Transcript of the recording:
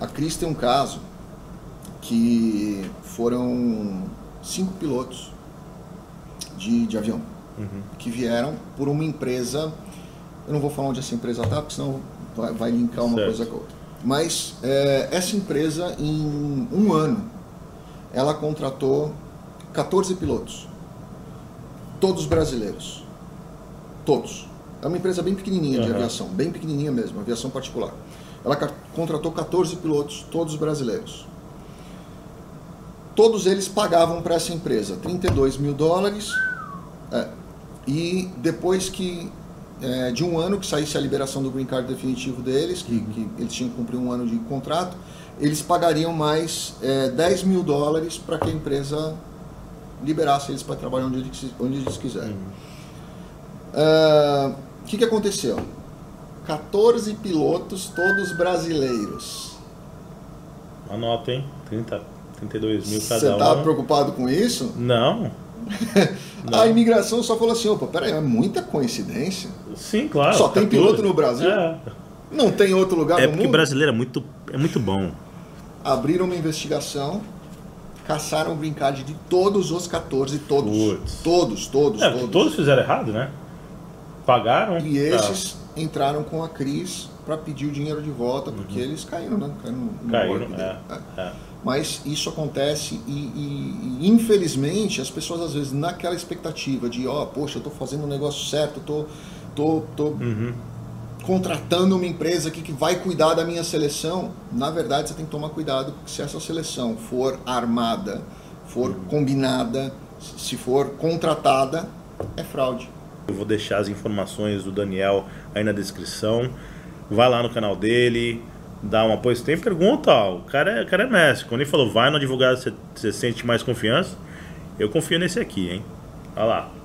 a Cris tem um caso que foram cinco pilotos de, de avião Uhum. que vieram por uma empresa. Eu não vou falar onde essa empresa está, porque senão vai, vai linkar uma Certo. coisa com a outra. Mas é, essa empresa, em um ano, ela contratou 14 pilotos. Todos brasileiros. Todos. É uma empresa bem pequenininha de Aham. aviação, bem pequenininha mesmo, aviação particular. Ela contratou 14 pilotos, todos brasileiros. Todos eles pagavam para essa empresa 32 mil dólares. é, e depois que é, de um ano que saísse a liberação do green card definitivo deles, que, que eles tinham que cumprir um ano de contrato, eles pagariam mais é, 10 mil dólares para que a empresa liberasse eles para trabalhar onde eles, onde eles quiserem. Ah, O que, que aconteceu? 14 pilotos, todos brasileiros. Anota, hein? 30, 32 mil Você cada estava um. preocupado com isso? Não. A imigração só falou assim: opa, peraí, é muita coincidência. Sim, claro. Só tem 14. piloto no Brasil? É, Não tem outro lugar é no porque mundo? brasileiro é muito, é muito bom. Abriram uma investigação, caçaram o card de todos os 14, todos. Putz. Todos, todos, É, porque todos. todos fizeram errado, né? Pagaram. E tá. esses entraram com a Cris para pedir o dinheiro de volta, porque eles caíram, né? Caíram Caíram, golpe dele. é, é. Mas isso acontece e, e- e, infelizmente as pessoas às vezes naquela expectativa de, ó, poxa, eu tô fazendo o negócio certo, tô, tô, tô Uhum. contratando uma empresa aqui que vai cuidar da minha seleção. Na verdade, você tem que tomar cuidado, porque se essa seleção for armada, for combinada, se for contratada, é fraude. Eu vou deixar as informações do Daniel aí na descrição. Vai lá no canal dele, dá um apoio. Se tem pergunta, ó, o cara é, o cara é mestre. Quando ele falou vai no advogado, você, você sente mais confiança. Eu confio nesse aqui, hein? Olha lá.